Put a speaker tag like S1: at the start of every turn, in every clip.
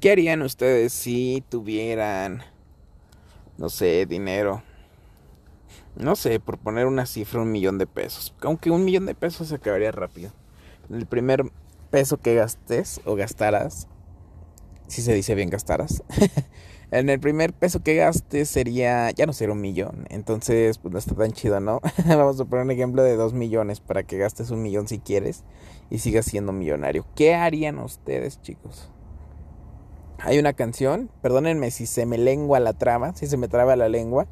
S1: ¿Qué harían ustedes si tuvieran, no sé, dinero? No sé, por poner una cifra, un millón de pesos. Aunque un millón de pesos se acabaría rápido. El primer peso que gastes o gastaras, si se dice bien gastaras, en el primer peso que gastes sería, ya no sería un millón. Entonces, pues no está tan chido, ¿no? Vamos a poner un ejemplo de dos millones para que gastes un millón si quieres y sigas siendo millonario. ¿Qué harían ustedes, chicos? Hay una canción, perdónenme si se me lengua la trama, si se me traba la lengua,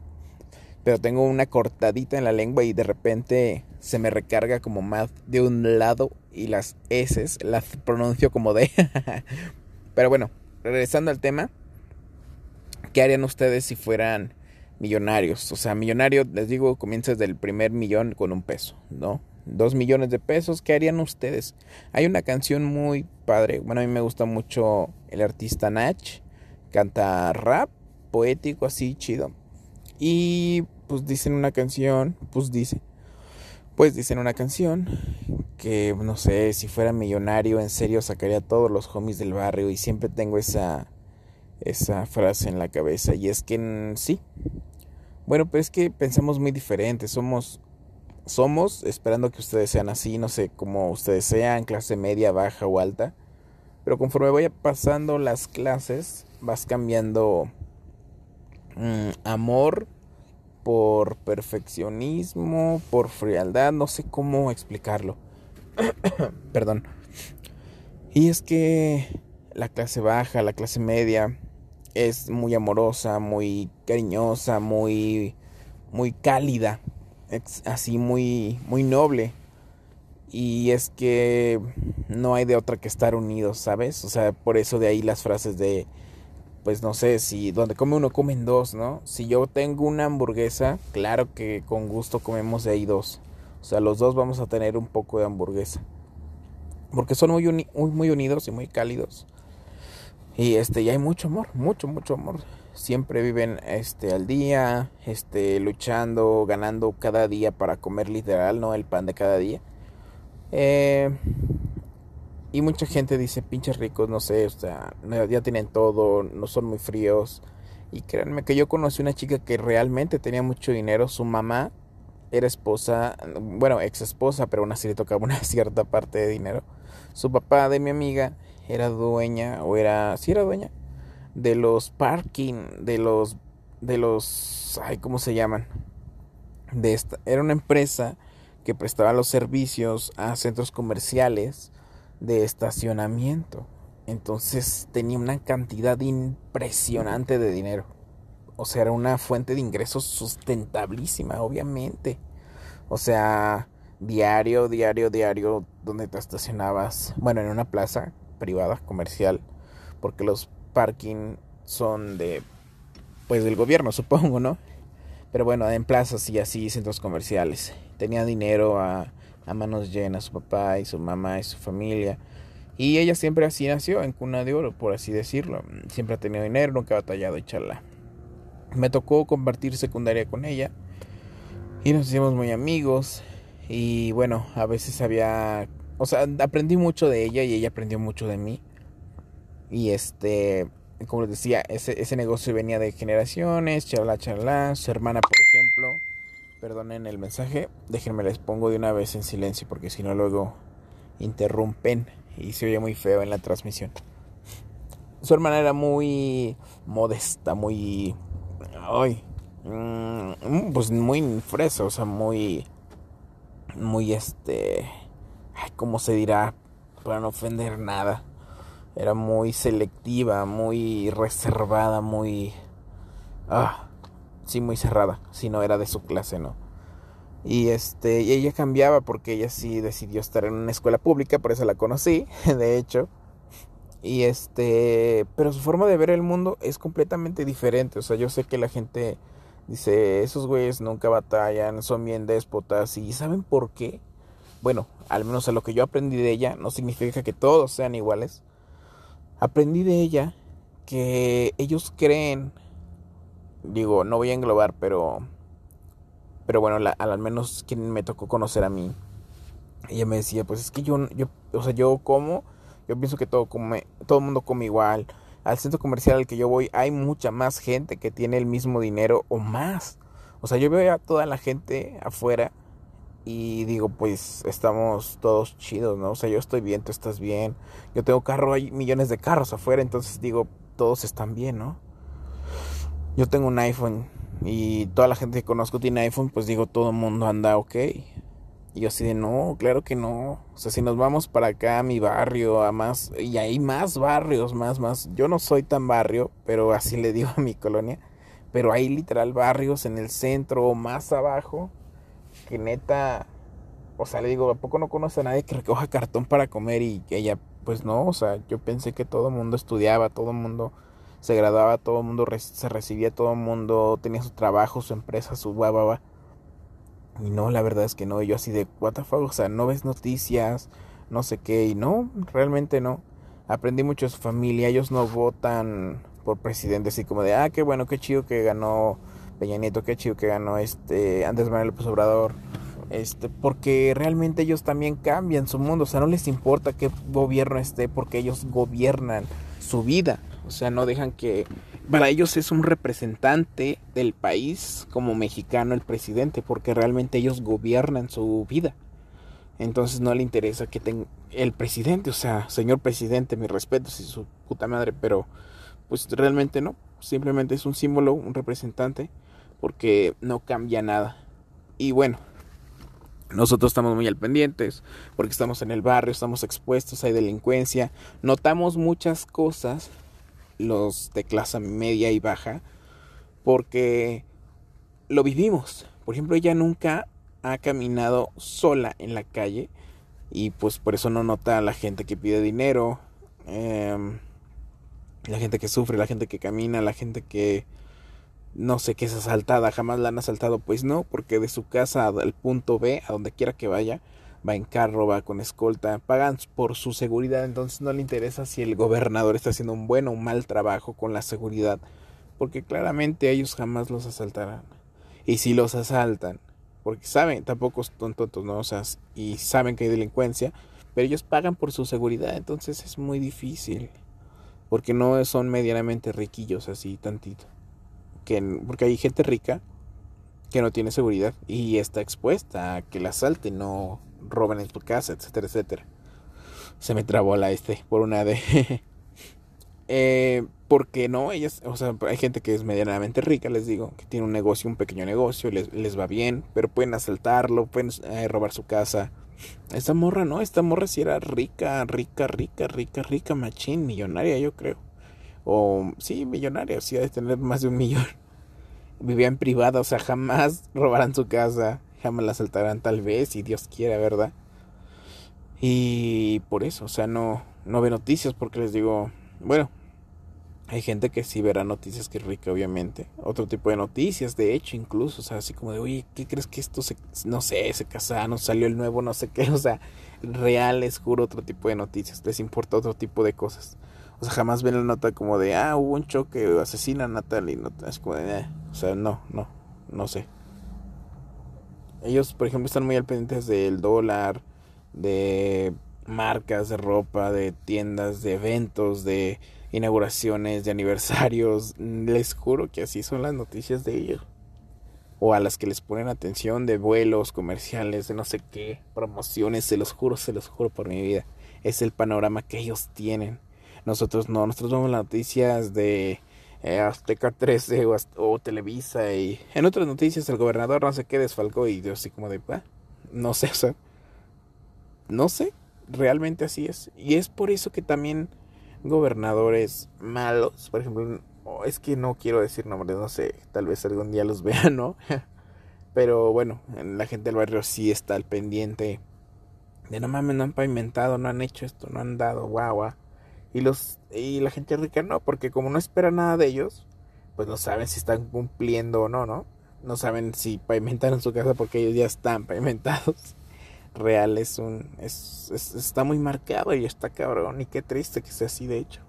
S1: pero tengo una cortadita en la lengua y de repente se me recarga como más de un lado y las S las pronuncio como de. pero bueno, regresando al tema, ¿qué harían ustedes si fueran millonarios? O sea, millonario, les digo, comienzas del primer millón con un peso, ¿no? Dos millones de pesos, ¿qué harían ustedes? Hay una canción muy padre, bueno, a mí me gusta mucho el artista Nach, canta rap, poético, así, chido. Y pues dicen una canción, pues dice, pues dicen una canción que no sé, si fuera millonario en serio sacaría a todos los homies del barrio y siempre tengo esa esa frase en la cabeza y es que sí. Bueno, pues es que pensamos muy diferente, somos somos, esperando que ustedes sean así, no sé cómo ustedes sean, clase media, baja o alta. Pero conforme vaya pasando las clases, vas cambiando mm, amor por perfeccionismo, por frialdad, no sé cómo explicarlo. Perdón. Y es que la clase baja, la clase media, es muy amorosa, muy cariñosa, muy, muy cálida así muy, muy noble. Y es que no hay de otra que estar unidos, ¿sabes? O sea, por eso de ahí las frases de, pues no sé, si donde come uno comen dos, ¿no? Si yo tengo una hamburguesa, claro que con gusto comemos de ahí dos. O sea, los dos vamos a tener un poco de hamburguesa. Porque son muy, muy, muy unidos y muy cálidos. Y este, y hay mucho amor, mucho, mucho amor siempre viven este al día, este luchando, ganando cada día para comer literal, no el pan de cada día. Eh, y mucha gente dice, pinches ricos, no sé, o sea, ya tienen todo, no son muy fríos. Y créanme que yo conocí una chica que realmente tenía mucho dinero, su mamá era esposa, bueno, ex esposa, pero aún así le tocaba una cierta parte de dinero. Su papá de mi amiga era dueña, o era, sí era dueña, de los parking, de los, de los, ay, ¿cómo se llaman? De esta, era una empresa que prestaba los servicios a centros comerciales de estacionamiento. Entonces tenía una cantidad impresionante de dinero. O sea, era una fuente de ingresos sustentabilísima, obviamente. O sea, diario, diario, diario, donde te estacionabas. Bueno, en una plaza privada, comercial. Porque los parking son de pues del gobierno, supongo, ¿no? Pero bueno, en plazas y así, centros comerciales. Tenía dinero a, a manos llenas, su papá y su mamá y su familia. Y ella siempre así nació, en cuna de oro, por así decirlo. Siempre ha tenido dinero, nunca ha batallado echarla. Me tocó compartir secundaria con ella. Y nos hicimos muy amigos. Y bueno, a veces había... O sea, aprendí mucho de ella y ella aprendió mucho de mí. Y este, como les decía, ese, ese negocio venía de generaciones, charla, charla. Su hermana, por ejemplo, perdonen el mensaje, déjenme les pongo de una vez en silencio porque si no luego interrumpen y se oye muy feo en la transmisión. Su hermana era muy modesta, muy... Ay, mm, pues muy fresa, o sea, muy... Muy este... Ay, ¿Cómo se dirá? Para no ofender nada era muy selectiva, muy reservada, muy... Ah, sí, muy cerrada, si no era de su clase, ¿no? Y este, y ella cambiaba porque ella sí decidió estar en una escuela pública, por eso la conocí, de hecho. Y este, pero su forma de ver el mundo es completamente diferente, o sea, yo sé que la gente dice, esos güeyes nunca batallan, son bien déspotas y ¿saben por qué? Bueno, al menos a lo que yo aprendí de ella, no significa que todos sean iguales, Aprendí de ella que ellos creen, digo, no voy a englobar, pero, pero bueno, al menos quien me tocó conocer a mí, ella me decía, pues es que yo, yo o sea, yo como, yo pienso que todo come, todo el mundo come igual, al centro comercial al que yo voy hay mucha más gente que tiene el mismo dinero o más. O sea, yo veo a toda la gente afuera y digo, pues estamos todos chidos, ¿no? O sea, yo estoy bien, tú estás bien. Yo tengo carro, hay millones de carros afuera, entonces digo, todos están bien, ¿no? Yo tengo un iPhone y toda la gente que conozco tiene iPhone, pues digo, todo el mundo anda ok. Y yo así de, no, claro que no. O sea, si nos vamos para acá a mi barrio, a más, y hay más barrios, más, más. Yo no soy tan barrio, pero así le digo a mi colonia. Pero hay literal barrios en el centro o más abajo que neta, o sea, le digo, ¿a poco no conoce a nadie que recoja cartón para comer? Y ella, pues no, o sea, yo pensé que todo el mundo estudiaba, todo el mundo se graduaba, todo el mundo se recibía, todo el mundo tenía su trabajo, su empresa, su bababa. Y no, la verdad es que no, yo así de, what o sea, no ves noticias, no sé qué, y no, realmente no. Aprendí mucho de su familia, ellos no votan por presidente, así como de, ah, qué bueno, qué chido que ganó Peña Nieto, qué chido que ganó este Andrés Manuel López Obrador. Este, porque realmente ellos también cambian su mundo, o sea, no les importa qué gobierno esté, porque ellos gobiernan su vida, o sea, no dejan que para ellos es un representante del país como mexicano el presidente, porque realmente ellos gobiernan su vida. Entonces no le interesa que tenga el presidente, o sea, señor presidente, mi respeto, si su puta madre, pero pues realmente no, simplemente es un símbolo, un representante porque no cambia nada. Y bueno, nosotros estamos muy al pendientes porque estamos en el barrio, estamos expuestos, hay delincuencia, notamos muchas cosas los de clase media y baja porque lo vivimos. Por ejemplo, ella nunca ha caminado sola en la calle y pues por eso no nota a la gente que pide dinero, em, la gente que sufre, la gente que camina, la gente que no sé qué es asaltada, jamás la han asaltado, pues no, porque de su casa al punto B, a donde quiera que vaya, va en carro, va con escolta, pagan por su seguridad, entonces no le interesa si el gobernador está haciendo un buen o un mal trabajo con la seguridad, porque claramente ellos jamás los asaltarán. Y si los asaltan, porque saben, tampoco son tontos, ¿no? O sea, y saben que hay delincuencia, pero ellos pagan por su seguridad, entonces es muy difícil, porque no son medianamente riquillos así tantito porque hay gente rica que no tiene seguridad y está expuesta a que la asalten, no roben en tu casa, etcétera, etcétera. Se me trabó la este por una de... eh, porque no, ellas, o sea, hay gente que es medianamente rica, les digo, que tiene un negocio, un pequeño negocio, les, les va bien, pero pueden asaltarlo, pueden eh, robar su casa. Esta morra no, esta morra sí era rica, rica, rica, rica, rica, machín, millonaria, yo creo. O sí, millonaria, sí, ha de tener más de un millón. Vivía en privada, o sea, jamás robarán su casa, jamás la asaltarán tal vez, si Dios quiere, ¿verdad? Y por eso, o sea, no, no ve noticias porque les digo, bueno, hay gente que sí verá noticias que es rica, obviamente. Otro tipo de noticias, de hecho, incluso, o sea, así como de, oye, ¿qué crees que esto se, no sé, se casaron, salió el nuevo, no sé qué, o sea, real, les juro, otro tipo de noticias, les importa otro tipo de cosas. O sea, jamás ven la nota como de, ah, hubo un choque, asesina a Natalie. No, es como de, eh". o sea, no, no, no sé. Ellos, por ejemplo, están muy al pendientes del dólar, de marcas de ropa, de tiendas, de eventos, de inauguraciones, de aniversarios. Les juro que así son las noticias de ellos. O a las que les ponen atención de vuelos comerciales, de no sé qué, promociones, se los juro, se los juro por mi vida. Es el panorama que ellos tienen. Nosotros no, nosotros vemos las noticias de eh, Azteca 13 o, Televisa y en otras noticias el gobernador no sé qué desfalcó y yo así como de, ah, no sé, o sea, no sé, realmente así es. Y es por eso que también gobernadores malos, por ejemplo, es que no quiero decir nombres, no sé, tal vez algún día los vean, ¿no? Pero bueno, la gente del barrio sí está al pendiente de no mames, no han pavimentado, no han hecho esto, no han dado guau. Y, los, y la gente rica no, porque como no espera nada de ellos, pues no saben si están cumpliendo o no, ¿no? No saben si pavimentaron su casa porque ellos ya están pavimentados. Real es un... Es, está muy marcado y está cabrón. Y qué triste que sea así, de hecho.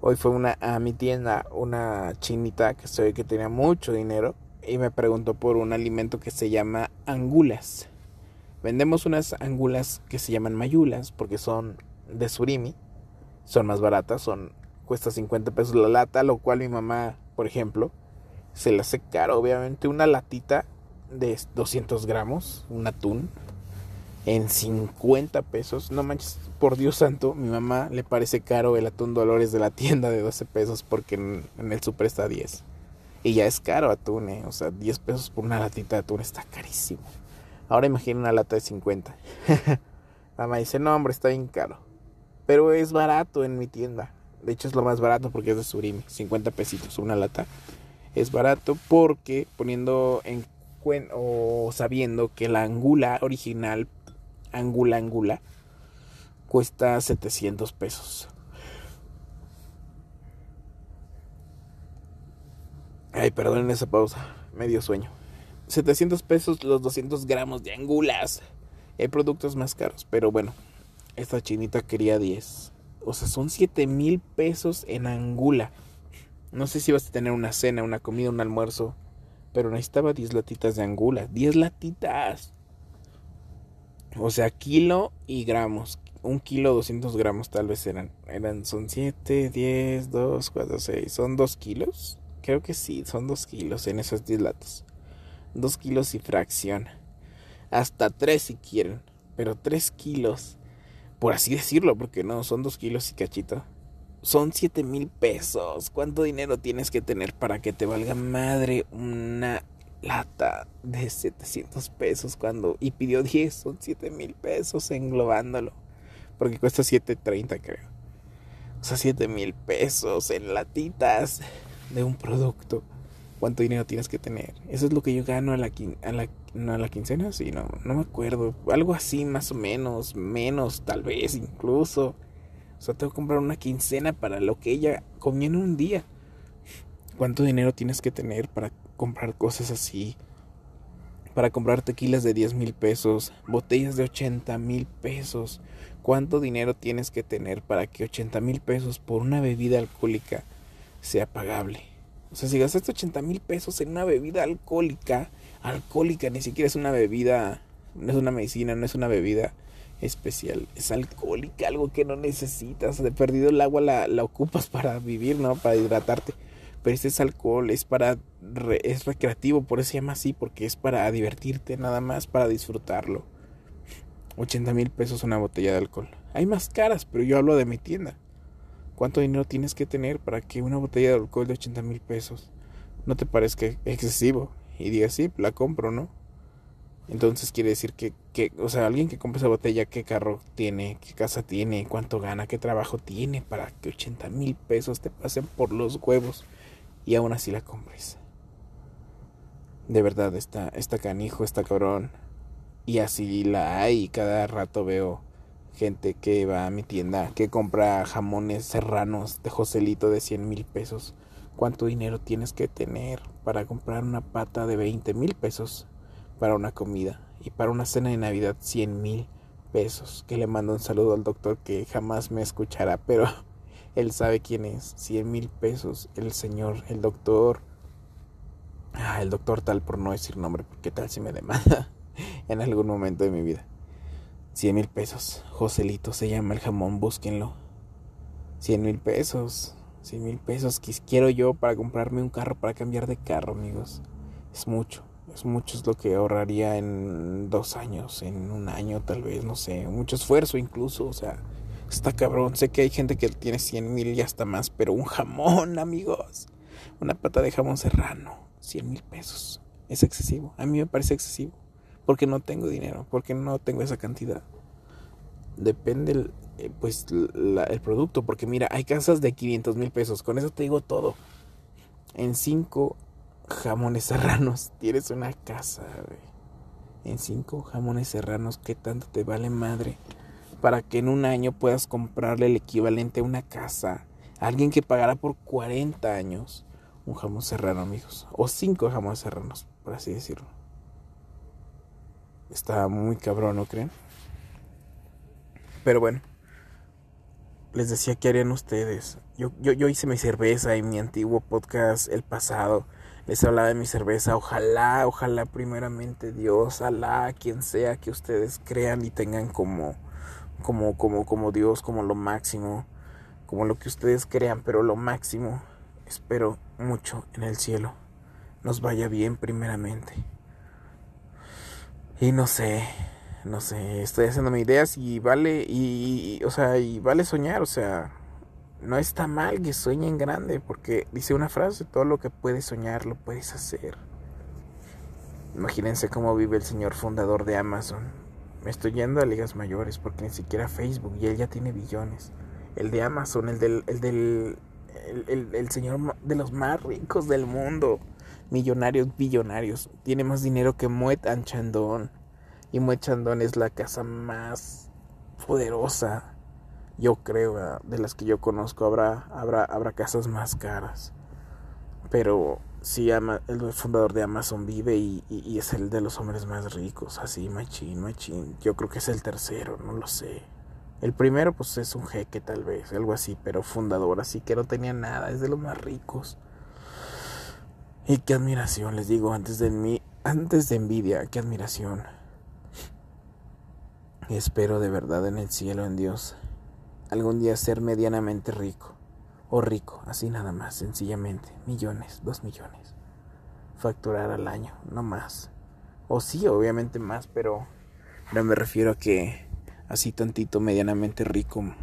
S1: Hoy fue una, a mi tienda una chinita que se que tenía mucho dinero y me preguntó por un alimento que se llama angulas. Vendemos unas angulas que se llaman mayulas porque son de surimi son más baratas, son cuesta 50 pesos la lata, lo cual mi mamá, por ejemplo, se le hace caro, obviamente, una latita de 200 gramos, un atún, en 50 pesos. No manches, por Dios santo, mi mamá le parece caro el atún Dolores de la tienda de 12 pesos porque en, el super está 10. Y ya es caro atún, ¿eh? O sea, 10 pesos por una latita de atún está carísimo. Ahora imagina una lata de 50. mamá dice, no, hombre, está bien caro. Pero es barato en mi tienda. De hecho, es lo más barato porque es de surimi. 50 pesitos una lata. Es barato porque poniendo en cuenta o sabiendo que la angula original Angula Angula cuesta 700 pesos. Ay, perdonen esa pausa, medio sueño. 700 pesos los 200 gramos de angulas. Hay productos más caros, pero bueno, esta chinita quería 10. O sea, son 7 mil pesos en angula. No sé si vas a tener una cena, una comida, un almuerzo. Pero necesitaba 10 latitas de angula. 10 latitas. O sea, kilo y gramos. Un kilo, 200 gramos tal vez eran. eran son 7, 10, 2, 4, 6. ¿Son 2 kilos? Creo que sí, son 2 kilos en esos 10 latas. 2 kilos y fracción. Hasta 3 si quieren. Pero 3 kilos. Por así decirlo, porque no, son 2 kilos y cachito. Son 7 mil pesos. ¿Cuánto dinero tienes que tener para que te valga madre una lata de 700 pesos cuando y pidió 10, son 7 mil pesos englobándolo, porque cuesta 7.30 creo. O sea, 7 mil pesos en latitas de un producto. ¿Cuánto dinero tienes que tener? Eso es lo que yo gano a la, a la, a la quincena, sí, no, no me acuerdo. Algo así más o menos, menos tal vez incluso. O sea, tengo que comprar una quincena para lo que ella comió en un día. ¿Cuánto dinero tienes que tener para comprar cosas así. Para comprar tequilas de 10 mil pesos, botellas de 80 mil pesos. ¿Cuánto dinero tienes que tener para que 80 mil pesos por una bebida alcohólica sea pagable? O sea, si gastaste 80 mil pesos en una bebida alcohólica, alcohólica, ni siquiera es una bebida, no es una medicina, no es una bebida especial, es alcohólica, algo que no necesitas. De perdido el agua la, la ocupas para vivir, ¿no? Para hidratarte pero este es alcohol, es para es recreativo, por eso se llama así, porque es para divertirte nada más, para disfrutarlo. 80 mil pesos una botella de alcohol. Hay más caras, pero yo hablo de mi tienda. ¿Cuánto dinero tienes que tener para que una botella de alcohol de 80 mil pesos no te parezca excesivo? Y digas, sí, la compro, ¿no? Entonces quiere decir que, que, o sea, alguien que compra esa botella, qué carro tiene, qué casa tiene, cuánto gana, qué trabajo tiene para que 80 mil pesos te pasen por los huevos y aún así la compres. De verdad, está, está canijo, está cabrón. Y así la hay. Cada rato veo gente que va a mi tienda que compra jamones serranos de Joselito de 100 mil pesos. ¿Cuánto dinero tienes que tener para comprar una pata de 20 mil pesos para una comida? Y para una cena de Navidad 100 mil pesos. Que le mando un saludo al doctor que jamás me escuchará, pero él sabe quién es. 100 mil pesos. El señor, el doctor. Ah, el doctor tal por no decir nombre, porque tal si me demanda en algún momento de mi vida. 100 mil pesos. Joselito se llama el jamón, búsquenlo. 100 mil pesos. 100 mil pesos que quiero yo para comprarme un carro, para cambiar de carro, amigos. Es mucho. Es mucho es lo que ahorraría en dos años, en un año tal vez, no sé. Mucho esfuerzo incluso, o sea Está cabrón. Sé que hay gente que tiene 100 mil y hasta más, pero un jamón, amigos. Una pata de jamón serrano. 100 mil pesos. Es excesivo. A mí me parece excesivo. Porque no tengo dinero. Porque no tengo esa cantidad. Depende el, eh, pues, el producto. Porque mira, hay casas de 500 mil pesos. Con eso te digo todo. En 5 jamones serranos tienes una casa, En 5 jamones serranos, ¿qué tanto te vale madre? para que en un año puedas comprarle el equivalente a una casa alguien que pagará por 40 años un jamón serrano, amigos. O cinco jamones serranos, por así decirlo. Está muy cabrón, ¿no creen? Pero bueno, les decía qué harían ustedes. Yo, yo, yo hice mi cerveza en mi antiguo podcast, el pasado. Les hablaba de mi cerveza. Ojalá, ojalá primeramente Dios, Alá, quien sea que ustedes crean y tengan como como, como, como Dios, como lo máximo, como lo que ustedes crean, pero lo máximo, espero mucho en el cielo. Nos vaya bien primeramente. Y no sé, no sé, estoy haciéndome ideas y vale, y, o sea, y vale soñar, o sea, no está mal que sueñen grande, porque dice una frase, todo lo que puedes soñar lo puedes hacer. Imagínense cómo vive el señor fundador de Amazon. Me estoy yendo a ligas mayores porque ni siquiera Facebook y él ya tiene billones. El de Amazon, el del, el del, el, señor de los más ricos del mundo. Millonarios, billonarios. Tiene más dinero que Moet Anchandon. Y Moet Chandon es la casa más poderosa. Yo creo, de las que yo conozco, habrá, habrá, habrá casas más caras. Pero sí, el fundador de Amazon vive y, es el de los hombres más ricos, así, machín, machín. Yo creo que es el tercero, no lo sé. El primero, pues es un jeque, tal vez, algo así, pero fundador, así que no tenía nada, es de los más ricos. Y qué admiración, les digo, antes de mí, antes de envidia, qué admiración. Espero de verdad en el cielo, en Dios, algún día ser medianamente rico o rico, así nada más, sencillamente, millones, dos millones. Facturar al año, no más. O sí, obviamente más, pero no me refiero a que así tantito medianamente rico.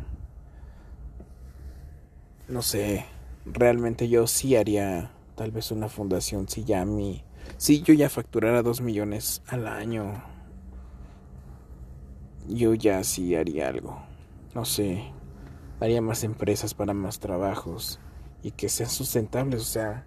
S1: No sé, realmente yo sí haría tal vez una fundación si ya mi si yo ya facturara dos millones al año yo ya sí haría algo no sé haría más empresas para más trabajos y que sean sustentables. O sea,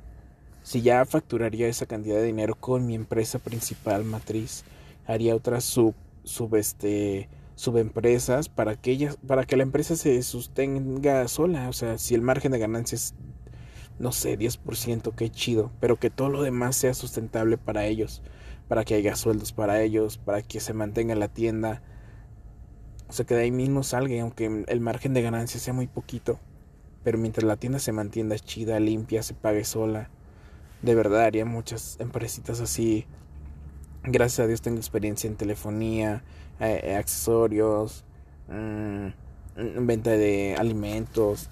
S1: si ya facturaría esa cantidad de dinero con mi empresa principal matriz, haría otras sub, sub este, subempresas para que ellas, para que la empresa se sostenga sola. O sea, si el margen de ganancias no sé, 10%, qué chido, pero que todo lo demás sea sustentable para ellos, para que haya sueldos para ellos, para que se mantenga la tienda, o sea, que de ahí mismo salga, aunque el margen de ganancia sea muy poquito. Pero mientras la tienda se mantienda chida, limpia, se pague sola. De verdad haría muchas empresitas así. Gracias a Dios tengo experiencia en telefonía, eh, eh, accesorios, mm, venta de alimentos,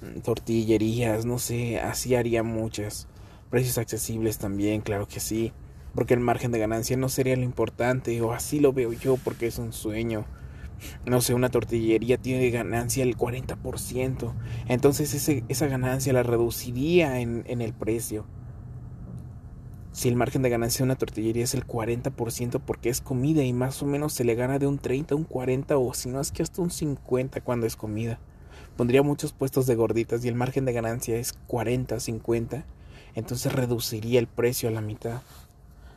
S1: mm, tortillerías, no sé, así haría muchas. Precios accesibles también, claro que sí. Porque el margen de ganancia no sería lo importante, o así lo veo yo, porque es un sueño no sé, una tortillería tiene ganancia del 40%. Entonces ese, esa ganancia la reduciría en, en el precio. Si el margen de ganancia de una tortillería es el 40% porque es comida y más o menos se le gana de un 30 a un 40 o si no es que hasta un 50 cuando es comida. Pondría muchos puestos de gorditas y el margen de ganancia es 40, 50. Entonces reduciría el precio a la mitad.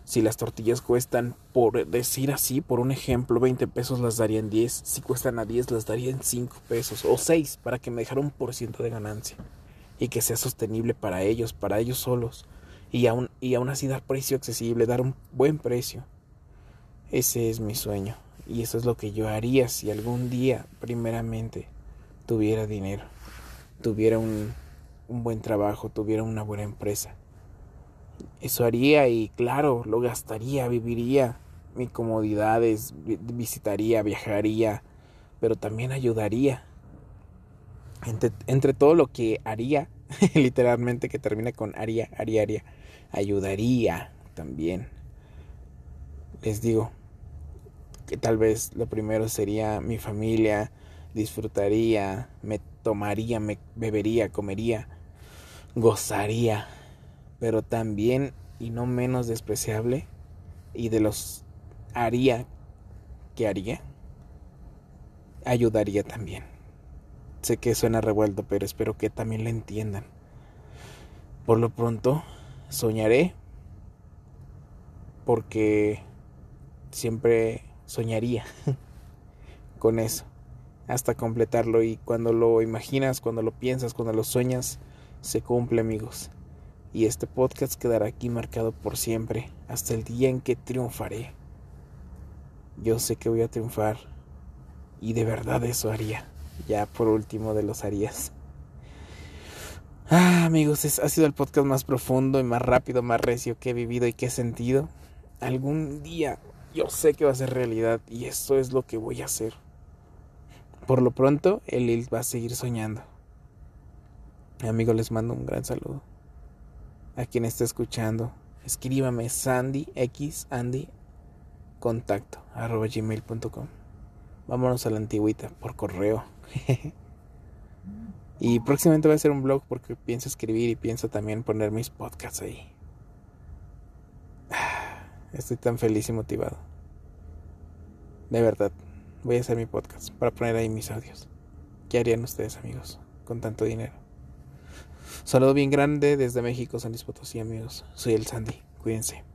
S1: Si las tortillas cuestan, por decir así, por un ejemplo, 20 pesos las darían 10. Si cuestan a 10, las darían 5 pesos o 6 para que me dejara un por ciento de ganancia. Y que sea sostenible para ellos, para ellos solos. Y aún, y aún así dar precio accesible, dar un buen precio. Ese es mi sueño. Y eso es lo que yo haría si algún día, primeramente, tuviera dinero. Tuviera un, un buen trabajo, tuviera una buena empresa eso haría y claro, lo gastaría, viviría mis comodidades, visitaría, viajaría, pero también ayudaría. Entre, entre todo lo que haría, literalmente que termina con haría, haría, haría, ayudaría también. Les digo que tal vez lo primero sería mi familia, disfrutaría, me tomaría, me bebería, comería, gozaría pero también y no menos despreciable y de los haría que haría, ayudaría también. Sé que suena revuelto, pero espero que también lo entiendan. Por lo pronto, soñaré porque siempre soñaría con eso hasta completarlo y cuando lo imaginas, cuando lo piensas, cuando lo sueñas, se cumple amigos y este podcast quedará aquí marcado por siempre hasta el día en que triunfaré. Yo sé que voy a triunfar y de verdad eso haría. Ya por último de los harías. Ah, amigos, ha sido el podcast más profundo y más rápido, más recio que he vivido y que he sentido. Algún día yo sé que va a ser realidad y eso es lo que voy a hacer. Por lo pronto, el va a seguir soñando. Amigos, les mando un gran saludo. A quien esté escuchando, escríbame Sandy X Andy contacto arroba gmail.com. Vámonos a la antigüita por correo. y próximamente voy a hacer un blog porque pienso escribir y pienso también poner mis podcasts ahí. Estoy tan feliz y motivado. De verdad, voy a hacer mi podcast para poner ahí mis audios. ¿Qué harían ustedes, amigos, con tanto dinero? Saludo bien grande desde México, San Luis Potosí, amigos. Soy el Sandy. Cuídense.